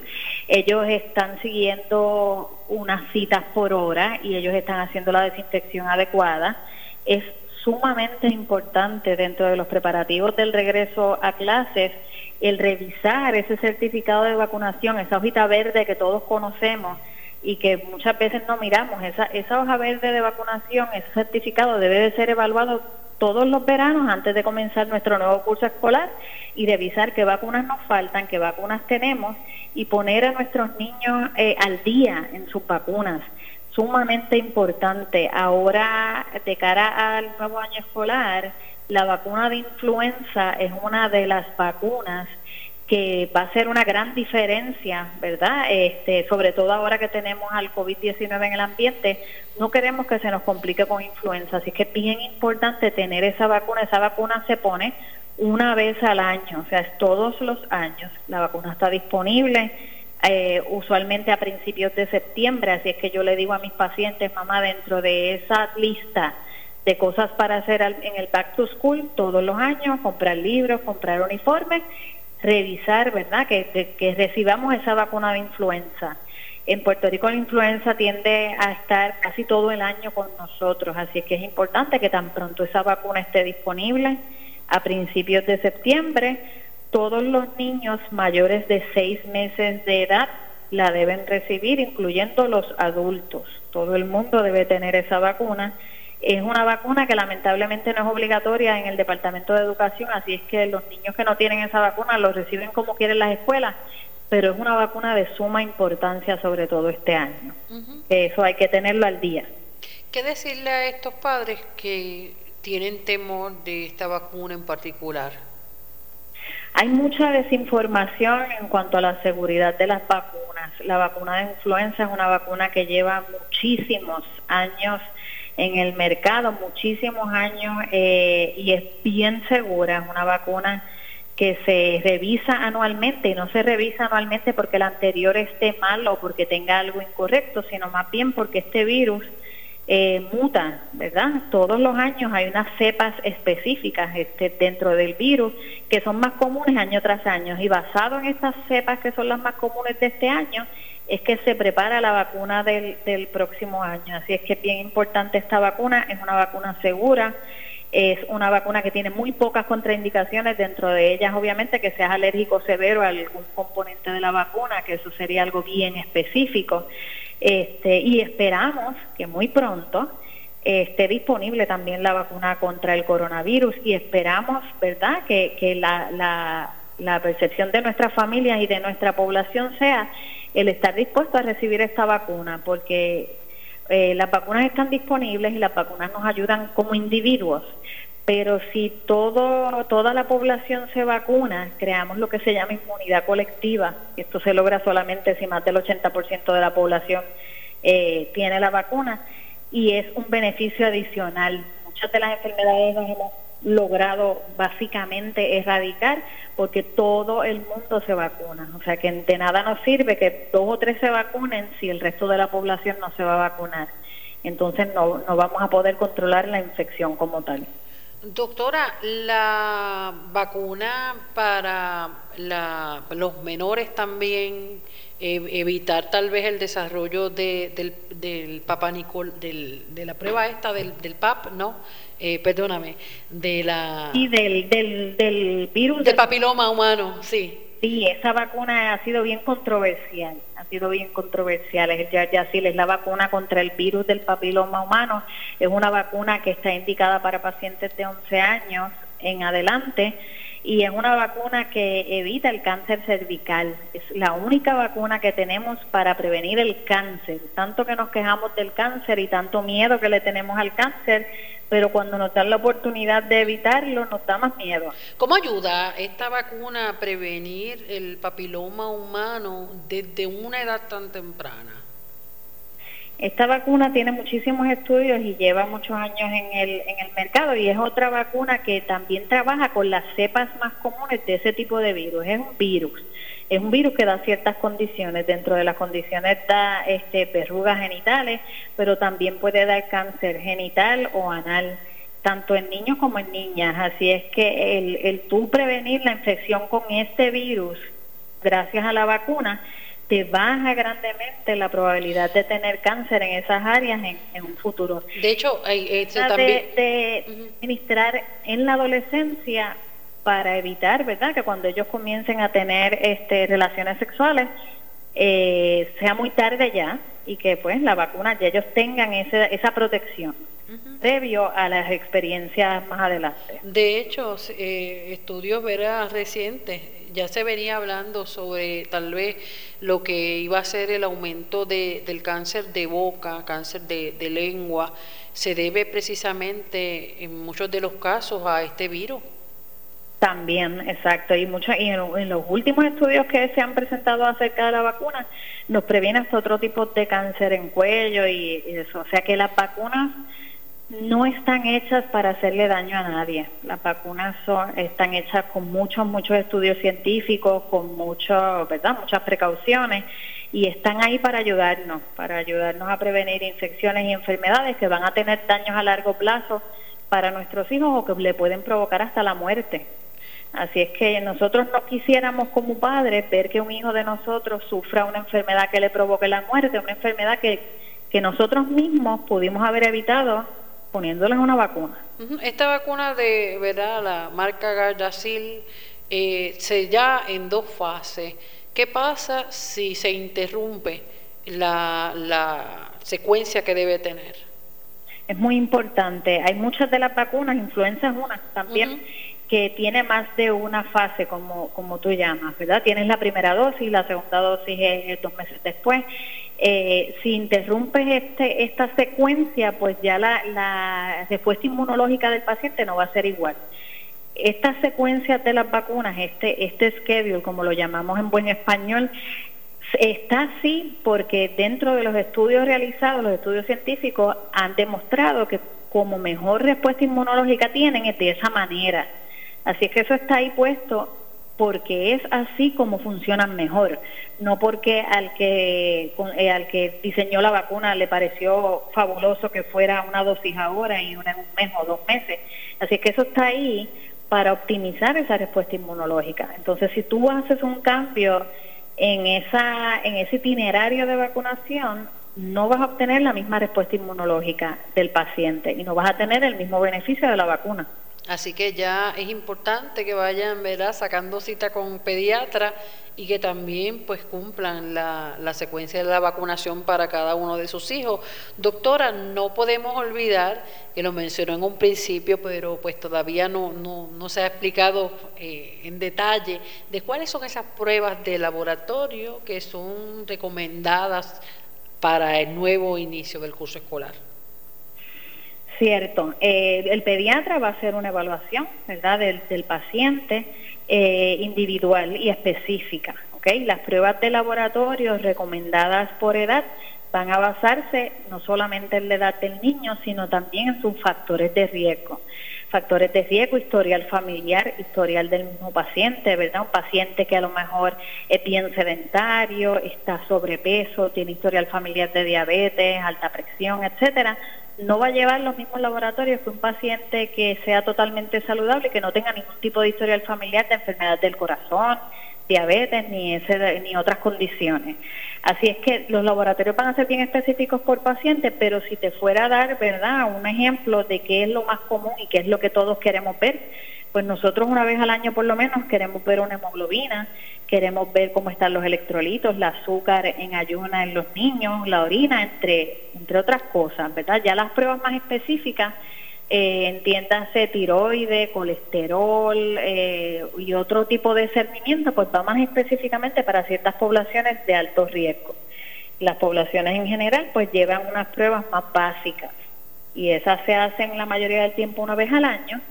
Ellos están siguiendo unas citas por hora y ellos están haciendo la desinfección adecuada. Es sumamente importante dentro de los preparativos del regreso a clases el revisar ese certificado de vacunación, esa hojita verde que todos conocemos y que muchas veces no miramos. Esa, esa hoja verde de vacunación, ese certificado debe de ser evaluado todos los veranos antes de comenzar nuestro nuevo curso escolar y revisar qué vacunas nos faltan, qué vacunas tenemos y poner a nuestros niños eh, al día en sus vacunas. Sumamente importante. Ahora, de cara al nuevo año escolar, la vacuna de influenza es una de las vacunas que va a ser una gran diferencia, ¿verdad? Este, sobre todo ahora que tenemos al COVID-19 en el ambiente, no queremos que se nos complique con influenza, así que es bien importante tener esa vacuna. Esa vacuna se pone una vez al año, o sea, es todos los años. La vacuna está disponible eh, usualmente a principios de septiembre, así es que yo le digo a mis pacientes, mamá, dentro de esa lista de cosas para hacer en el Back to School todos los años, comprar libros, comprar uniformes revisar, ¿verdad?, que, que, recibamos esa vacuna de influenza. En Puerto Rico la influenza tiende a estar casi todo el año con nosotros, así que es importante que tan pronto esa vacuna esté disponible a principios de septiembre, todos los niños mayores de seis meses de edad la deben recibir, incluyendo los adultos. Todo el mundo debe tener esa vacuna es una vacuna que lamentablemente no es obligatoria en el Departamento de Educación, así es que los niños que no tienen esa vacuna lo reciben como quieren las escuelas, pero es una vacuna de suma importancia sobre todo este año. Eso hay que tenerlo al día. ¿Qué decirle a estos padres que tienen temor de esta vacuna en particular? Hay mucha desinformación en cuanto a la seguridad de las vacunas. La vacuna de influenza es una vacuna que lleva muchísimos años en el mercado muchísimos años eh, y es bien segura, es una vacuna que se revisa anualmente y no se revisa anualmente porque el anterior esté mal o porque tenga algo incorrecto, sino más bien porque este virus eh, muta, ¿verdad? Todos los años hay unas cepas específicas este, dentro del virus que son más comunes año tras año y basado en estas cepas que son las más comunes de este año, es que se prepara la vacuna del, del próximo año. Así es que es bien importante esta vacuna, es una vacuna segura, es una vacuna que tiene muy pocas contraindicaciones, dentro de ellas obviamente que seas alérgico severo a algún componente de la vacuna, que eso sería algo bien específico. Este, y esperamos que muy pronto esté disponible también la vacuna contra el coronavirus y esperamos, ¿verdad?, que, que la, la, la percepción de nuestras familias y de nuestra población sea el estar dispuesto a recibir esta vacuna, porque eh, las vacunas están disponibles y las vacunas nos ayudan como individuos, pero si todo, toda la población se vacuna, creamos lo que se llama inmunidad colectiva. Esto se logra solamente si más del 80% de la población eh, tiene la vacuna y es un beneficio adicional. Muchas de las enfermedades hemos logrado básicamente erradicar porque todo el mundo se vacuna. O sea que de nada nos sirve que dos o tres se vacunen si el resto de la población no se va a vacunar. Entonces no, no vamos a poder controlar la infección como tal. Doctora, la vacuna para los menores también, eh, evitar tal vez el desarrollo de, del, del Nicol, del, de la prueba esta del, del PAP, ¿no? Eh, perdóname, de la... Y del, del, del virus... Del papiloma humano, sí. Sí, esa vacuna ha sido bien controversial, ha sido bien controversial. Ya, ya sí, es la vacuna contra el virus del papiloma humano. Es una vacuna que está indicada para pacientes de 11 años en adelante y es una vacuna que evita el cáncer cervical. Es la única vacuna que tenemos para prevenir el cáncer. Tanto que nos quejamos del cáncer y tanto miedo que le tenemos al cáncer, pero cuando nos dan la oportunidad de evitarlo, nos da más miedo. ¿Cómo ayuda esta vacuna a prevenir el papiloma humano desde una edad tan temprana? Esta vacuna tiene muchísimos estudios y lleva muchos años en el, en el mercado y es otra vacuna que también trabaja con las cepas más comunes de ese tipo de virus. Es un virus. Es un virus que da ciertas condiciones. Dentro de las condiciones da este, verrugas genitales, pero también puede dar cáncer genital o anal tanto en niños como en niñas. Así es que el, el tú prevenir la infección con este virus, gracias a la vacuna, te baja grandemente la probabilidad de tener cáncer en esas áreas en, un futuro. De hecho, hay, también... de, administrar en la adolescencia para evitar, ¿verdad?, que cuando ellos comiencen a tener este, relaciones sexuales eh, sea muy tarde ya y que pues la vacuna ya ellos tengan esa, esa protección previo a las experiencias más adelante. De hecho, eh, estudios verás recientes ya se venía hablando sobre tal vez lo que iba a ser el aumento de, del cáncer de boca, cáncer de, lengua, se debe precisamente en muchos de los casos a este virus. También, exacto. Y, mucho, y en, los últimos estudios que se han presentado acerca de la vacuna, nos previene hasta otro tipo de cáncer en cuello y eso. O sea que las vacunas no están hechas para hacerle daño a nadie. Las vacunas son, están hechas con muchos, muchos estudios científicos, con mucho, ¿verdad? muchas precauciones y están ahí para ayudarnos, para ayudarnos a prevenir infecciones y enfermedades que van a tener daños a largo plazo para nuestros hijos o que le pueden provocar hasta la muerte. Así es que nosotros no quisiéramos como padres ver que un hijo de nosotros sufra una enfermedad que le provoque la muerte, una enfermedad que, que nosotros mismos pudimos haber evitado poniéndoles una vacuna. Esta vacuna de, ¿verdad? La marca Gardasil eh, se ya en dos fases. ¿Qué pasa si se interrumpe la, la secuencia que debe tener? Es muy importante. Hay muchas de las vacunas, influenza es una también, que tiene más de una fase, como, como tú llamas, ¿verdad? Tienes la primera dosis, la segunda dosis es dos meses después eh, si interrumpes este, esta secuencia, pues ya la, respuesta inmunológica del paciente no va a ser igual. Estas secuencias de las vacunas, este, este schedule, como lo llamamos en buen español, está así porque dentro de los estudios realizados, los estudios científicos han demostrado que como mejor respuesta inmunológica tienen es de esa manera. Así es que eso está ahí puesto porque es así como funcionan mejor, no porque al que eh, al que diseñó la vacuna le pareció fabuloso que fuera una dosis ahora y una en un mes o dos meses. Así que eso está ahí para optimizar esa respuesta inmunológica. Entonces, si tú haces un cambio en esa en ese itinerario de vacunación, no vas a obtener la misma respuesta inmunológica del paciente y no vas a tener el mismo beneficio de la vacuna. Así que ya es importante que vayan ¿verdad? sacando cita con pediatra y que también pues cumplan la, la, secuencia de la vacunación para cada uno de sus hijos. Doctora, no podemos olvidar, que lo mencionó en un principio, pero pues todavía no, no, no se ha explicado eh, en detalle de cuáles son esas pruebas de laboratorio que son recomendadas para el nuevo inicio del curso escolar. Cierto. Eh, el pediatra va a hacer una evaluación, ¿verdad?, del, paciente eh, individual y específica. Las pruebas de laboratorio recomendadas por edad van a basarse no solamente en la edad del niño, sino también en sus factores de riesgo. factores de riesgo, historial familiar, historial del mismo paciente, ¿verdad? Un paciente que a lo mejor es bien sedentario, está sobrepeso, tiene historial familiar de diabetes, alta presión, etcétera, no va a llevar los mismos laboratorios que un paciente que sea totalmente saludable y que no tenga ningún tipo de historial familiar de enfermedad del corazón, diabetes ni, ese, ni otras condiciones. Así es que los laboratorios van a ser bien específicos por paciente, pero si te fuera a dar, ¿verdad?, un ejemplo de qué es lo más común y qué es lo que todos queremos ver, pues nosotros una vez al año por lo menos queremos ver una hemoglobina, queremos ver cómo están los electrolitos, el azúcar en ayuna en los niños, la orina, entre, entre otras cosas, ¿verdad? Ya las pruebas más específicas eh, entiéndase tiroides, colesterol eh, y otro tipo de cernimiento, pues va más específicamente para ciertas poblaciones de alto riesgo. Las poblaciones en general pues llevan unas pruebas más básicas y esas se hacen la mayoría del tiempo una vez al año.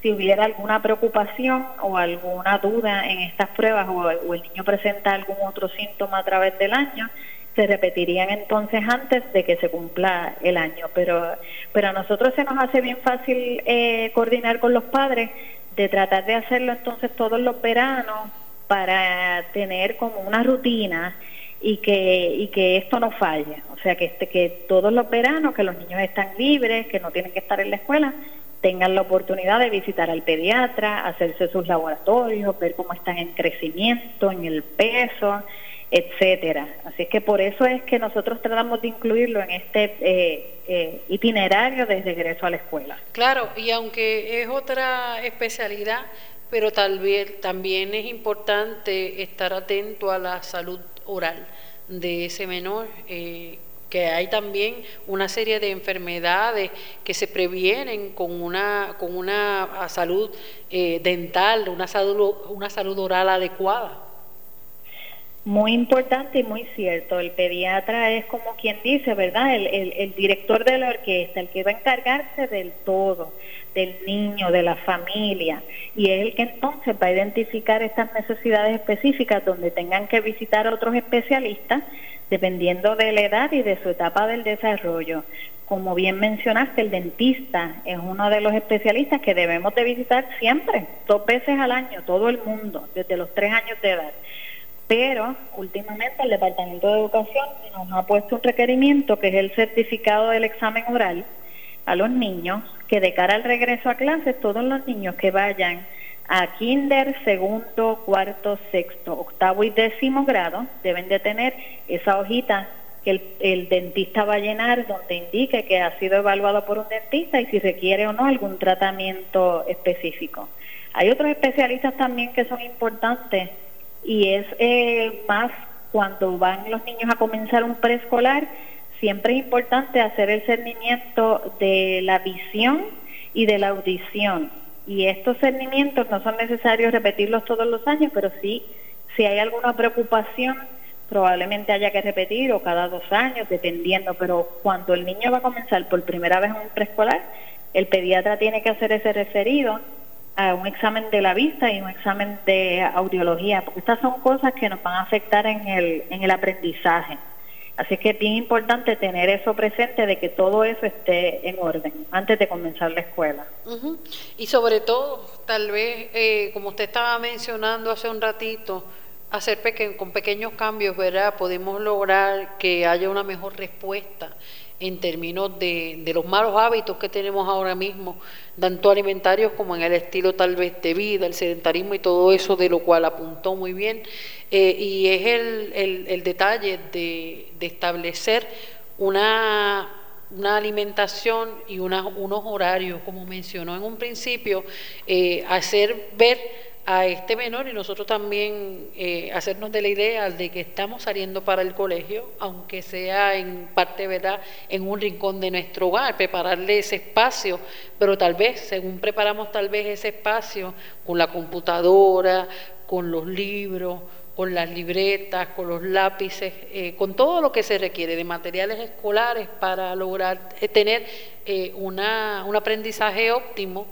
Si hubiera alguna preocupación o alguna duda en estas pruebas o el niño presenta algún otro síntoma a través del año, se repetirían entonces antes de que se cumpla el año. Pero, pero a nosotros se nos hace bien fácil eh, coordinar con los padres de tratar de hacerlo entonces todos los veranos para tener como una rutina y que, y que esto no falle. O sea, que, este, que todos los veranos, que los niños están libres, que no tienen que estar en la escuela, tengan la oportunidad de visitar al pediatra, hacerse sus laboratorios, ver cómo están en crecimiento, en el peso, etcétera. Así que por eso es que nosotros tratamos de incluirlo en este eh, eh, itinerario de regreso a la escuela. Claro, y aunque es otra especialidad, pero tal vez también es importante estar atento a la salud oral de ese menor. Eh, que hay también una serie de enfermedades que se previenen con una con una salud dental, una salud una salud oral adecuada. Muy importante y muy cierto. El pediatra es como quien dice, ¿verdad? El, director de la orquesta, el que va a encargarse del todo, del niño, de la familia. Y es el que entonces va a identificar estas necesidades específicas donde tengan que visitar a otros especialistas dependiendo de la edad y de su etapa del desarrollo. Como bien mencionaste, el dentista es uno de los especialistas que debemos de visitar siempre, dos veces al año, todo el mundo, desde los tres años de edad pero últimamente el Departamento de Educación nos ha puesto un requerimiento que es el certificado del examen oral a los niños, que de cara al regreso a clases, todos los niños que vayan a kinder, segundo, cuarto, sexto, octavo y décimo grado deben de tener esa hojita que el, el, dentista va a llenar donde indique que ha sido evaluado por un dentista y si requiere o no algún tratamiento específico. Hay otros especialistas también que son importantes y es eh, más cuando van los niños a comenzar un preescolar, siempre es importante hacer el cernimiento de la visión y de la audición. Y estos cernimientos no son necesarios repetirlos todos los años, pero sí, si hay alguna preocupación, probablemente haya que repetir o cada dos años, dependiendo. Pero cuando el niño va a comenzar por primera vez en un preescolar, el pediatra tiene que hacer ese referido un examen de la vista y un examen de audiología, porque estas son cosas que nos van a afectar en el, en el aprendizaje. Así que es bien importante tener eso presente de que todo eso esté en orden antes de comenzar la escuela. Y sobre todo, tal vez, eh, como usted estaba mencionando hace un ratito, hacer con pequeños cambios, ¿verdad? Podemos lograr que haya una mejor respuesta en términos de, de, los malos hábitos que tenemos ahora mismo, tanto alimentarios como en el estilo tal vez de vida, el sedentarismo y todo eso, de lo cual apuntó muy bien. Eh, y es el, el, detalle de, de, establecer una, una alimentación y unos horarios, como mencionó en un principio, eh, hacer ver a este menor y nosotros también eh, hacernos de la idea de que estamos saliendo para el colegio, aunque sea en parte, ¿verdad?, en un rincón de nuestro hogar, prepararle ese espacio, pero tal vez, según preparamos tal vez ese espacio con la computadora, con los libros, con las libretas, con los lápices, eh, con todo lo que se requiere de materiales escolares para lograr eh, tener eh, una, un aprendizaje óptimo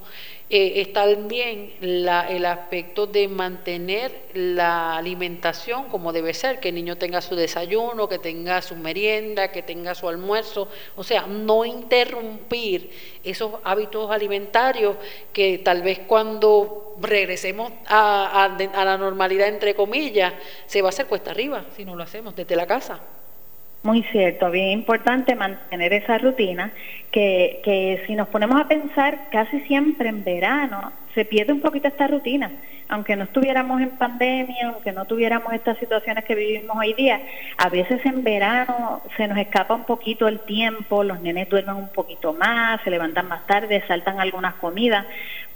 eh, también la, el aspecto de mantener la alimentación como debe ser, que el niño tenga su desayuno, que tenga su merienda, que tenga su almuerzo, o sea, no interrumpir esos hábitos alimentarios que tal vez cuando regresemos a, a la normalidad, entre comillas, se va a hacer cuesta arriba si no lo hacemos desde la casa. Muy cierto, bien importante mantener esa rutina, que, que si nos ponemos a pensar casi siempre en verano, se pierde un poquito esta rutina, aunque no estuviéramos en pandemia, aunque no tuviéramos estas situaciones que vivimos hoy día, a veces en verano se nos escapa un poquito el tiempo, los nenes duermen un poquito más, se levantan más tarde, saltan algunas comidas,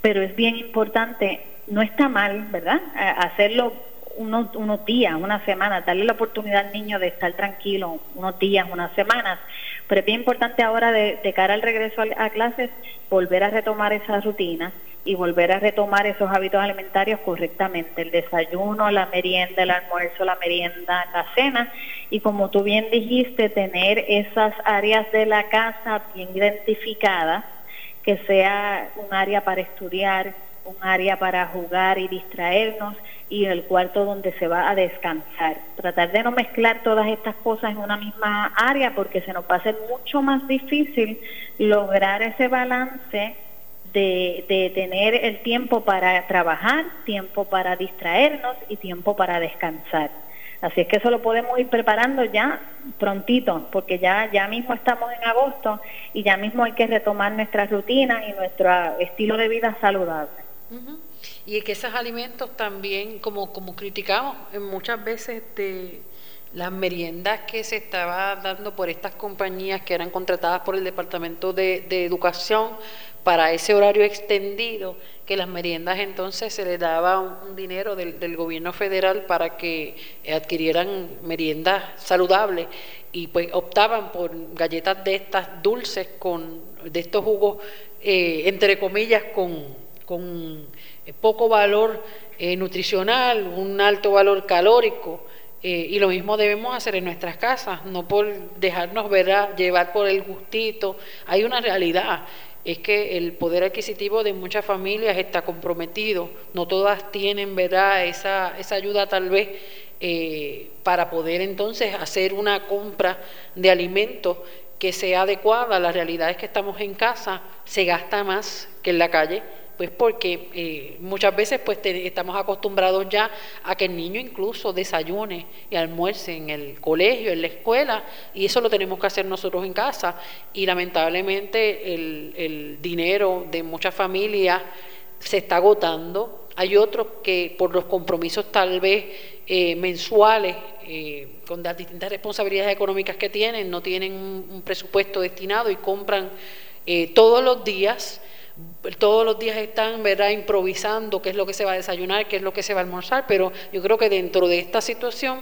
pero es bien importante, no está mal, ¿verdad? Hacerlo unos, unos días, una semana, darle la oportunidad al niño de estar tranquilo unos días, unas semanas. Pero es bien importante ahora de, cara al regreso a, clases volver a retomar esa rutina y volver a retomar esos hábitos alimentarios correctamente, el desayuno, la merienda, el almuerzo, la merienda, la cena y como tú bien dijiste, tener esas áreas de la casa bien identificadas, que sea un área para estudiar, un área para jugar y distraernos y el cuarto donde se va a descansar. Tratar de no mezclar todas estas cosas en una misma área porque se nos va a hacer mucho más difícil lograr ese balance de, de tener el tiempo para trabajar, tiempo para distraernos y tiempo para descansar. Así es que eso lo podemos ir preparando ya prontito, porque ya, ya mismo estamos en agosto y ya mismo hay que retomar nuestras rutinas y nuestro estilo de vida saludable. Y que esos alimentos también, como, como criticamos muchas veces de las meriendas que se estaba dando por estas compañías que eran contratadas por el Departamento de, Educación para ese horario extendido, que las meriendas entonces se les daba un, dinero del, gobierno federal para que adquirieran meriendas saludables. Y pues optaban por galletas de estas dulces con de estos jugos eh, entre comillas con, con poco valor eh, nutricional, un alto valor calórico. Eh, y lo mismo debemos hacer en nuestras casas, no por dejarnos ver llevar por el gustito. Hay una realidad, es que el poder adquisitivo de muchas familias está comprometido. No todas tienen ¿verdad? Esa, esa ayuda tal vez para poder entonces hacer una compra de alimentos que sea adecuada. La realidad es que estamos en casa, se gasta más que en la calle pues porque eh, muchas veces pues estamos acostumbrados ya a que el niño incluso desayune y almuerce en el colegio, en la escuela, y eso lo tenemos que hacer nosotros en casa. Y lamentablemente el, el dinero de muchas familias se está agotando. Hay otros que por los compromisos tal vez eh, mensuales, eh, con las distintas responsabilidades económicas que tienen, no tienen un, presupuesto destinado y compran todos los días todos los días están ¿verdad? improvisando qué es lo que se va a desayunar, qué es lo que se va a almorzar, pero yo creo que dentro de esta situación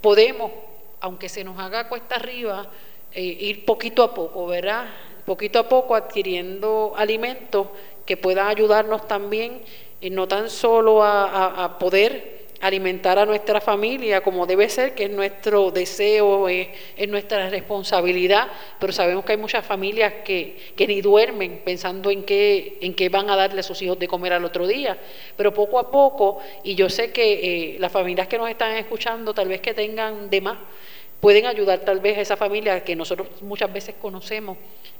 podemos, aunque se nos haga cuesta arriba, eh, ir poquito a poco, ¿verdad? Poquito a poco adquiriendo alimentos que puedan ayudarnos también, eh, no tan solo a poder alimentar a nuestra familia como debe ser, que es nuestro deseo, es, nuestra responsabilidad, pero sabemos que hay muchas familias que, que, ni duermen pensando en qué, en qué van a darle a sus hijos de comer al otro día, pero poco a poco, y yo sé que eh, las familias que nos están escuchando tal vez que tengan de más, pueden ayudar tal vez a esa familia que nosotros muchas veces conocemos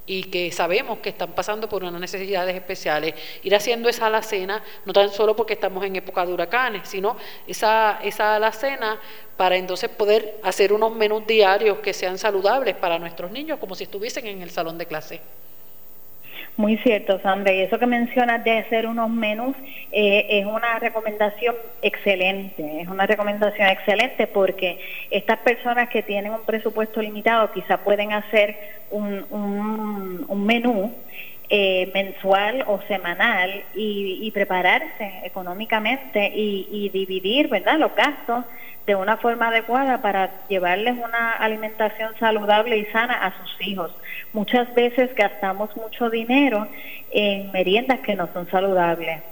y que sabemos que están pasando por unas necesidades especiales. Ir haciendo esa alacena, no tan solo porque estamos en época de huracanes, sino esa, esa alacena para entonces poder hacer unos menús diarios que sean saludables para nuestros niños, como si estuviesen en el salón de clase. Muy cierto, Sandra. Y eso que mencionas de hacer unos menús eh, es una recomendación excelente. Es una recomendación excelente porque estas personas que tienen un presupuesto limitado quizá pueden hacer un, menú eh, mensual o semanal y, prepararse económicamente y, y dividir, ¿verdad?, los gastos de una forma adecuada para llevarles una alimentación saludable y sana a sus hijos. Muchas veces gastamos mucho dinero en meriendas que no son saludables.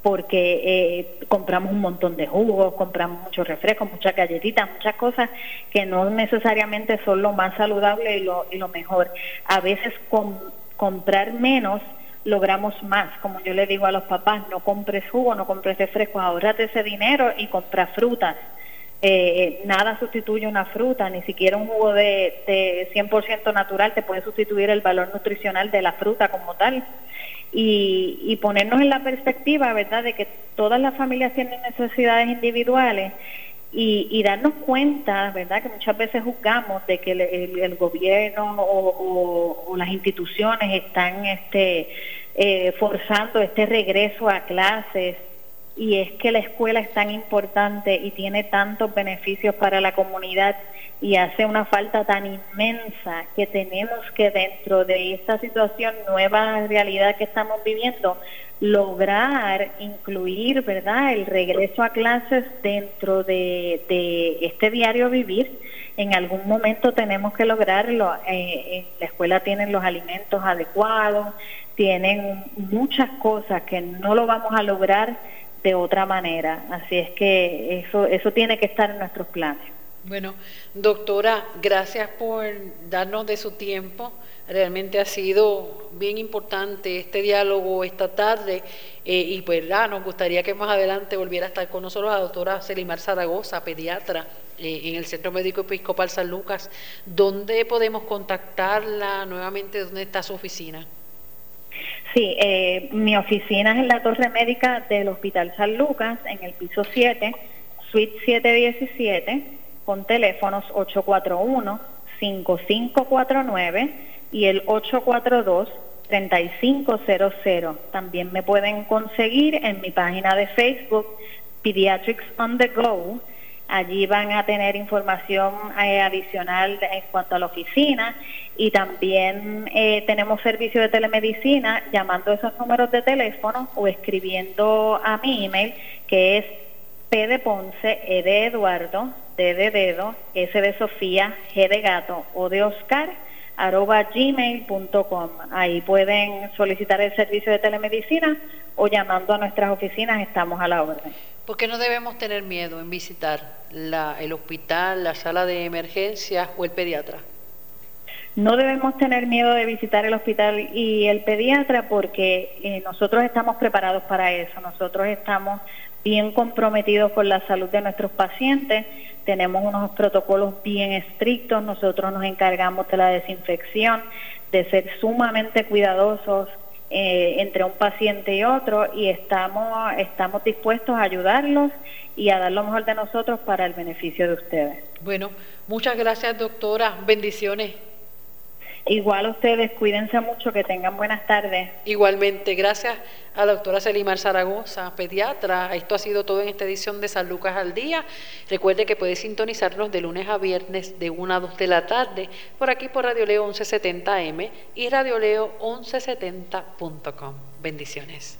porque eh, compramos un montón de jugos, compramos muchos refrescos, muchas galletitas, muchas cosas que no necesariamente son lo más saludable y lo, mejor. A veces con comprar menos logramos más. Como yo le digo a los papás, no compres jugo, no compres refrescos, ahorrate ese dinero y compra frutas. Eh, nada sustituye una fruta, ni siquiera un jugo de, de 100% natural te puede sustituir el valor nutricional de la fruta como tal y, ponernos en la perspectiva, ¿verdad?, de que todas las familias tienen necesidades individuales y, darnos cuenta, ¿verdad?, que muchas veces juzgamos de que el, gobierno o, las instituciones están este, eh, forzando este regreso a clases y es que la escuela es tan importante y tiene tantos beneficios para la comunidad y hace una falta tan inmensa que tenemos que dentro de esta situación nueva realidad que estamos viviendo lograr incluir verdad el regreso a clases dentro de, este diario vivir. En algún momento tenemos que lograrlo. Eh, la escuela tienen los alimentos adecuados tienen muchas cosas que no lo vamos a lograr de otra manera así es que eso eso tiene que estar en nuestros planes bueno, doctora, gracias por darnos de su tiempo. Realmente ha sido bien importante este diálogo esta tarde eh, y pues nos gustaría que más adelante volviera a estar con nosotros la doctora Selimar Zaragoza, pediatra eh, en el Centro Médico Episcopal San Lucas. ¿Dónde podemos contactarla nuevamente? ¿Dónde está su oficina? Sí, eh, mi oficina es en la Torre Médica del Hospital San Lucas, en el piso 7, suite 717 con teléfonos 841-5549 y el 842-3500. También me pueden conseguir en mi página de Facebook, Pediatrics on the Go. Allí van a tener información eh, adicional en cuanto a la oficina y también eh, tenemos servicio de telemedicina llamando esos números de teléfono o escribiendo a mi email que es P de Ponce, E de Eduardo, D de Dedo, S de Sofía, G de Gato o de Oscar, arroba gmail.com. Ahí pueden solicitar el servicio de telemedicina o llamando a nuestras oficinas estamos a la orden. ¿Por qué no debemos tener miedo en visitar la, el hospital, la sala de emergencias o el pediatra? No debemos tener miedo de visitar el hospital y el pediatra porque eh, nosotros estamos preparados para eso. Nosotros estamos bien comprometidos con la salud de nuestros pacientes, tenemos unos protocolos bien estrictos, nosotros nos encargamos de la desinfección, de ser sumamente cuidadosos eh, entre un paciente y otro y estamos, estamos dispuestos a ayudarlos y a dar lo mejor de nosotros para el beneficio de ustedes. Bueno, muchas gracias doctora, bendiciones. Igual ustedes, cuídense mucho, que tengan buenas tardes. Igualmente, gracias a la doctora Selimar Zaragoza, pediatra. Esto ha sido todo en esta edición de San Lucas al Día. Recuerde que puede sintonizarnos de lunes a viernes de 1 a 2 de la tarde por aquí por Radio Leo 1170M y Radio Leo 1170.com. Bendiciones.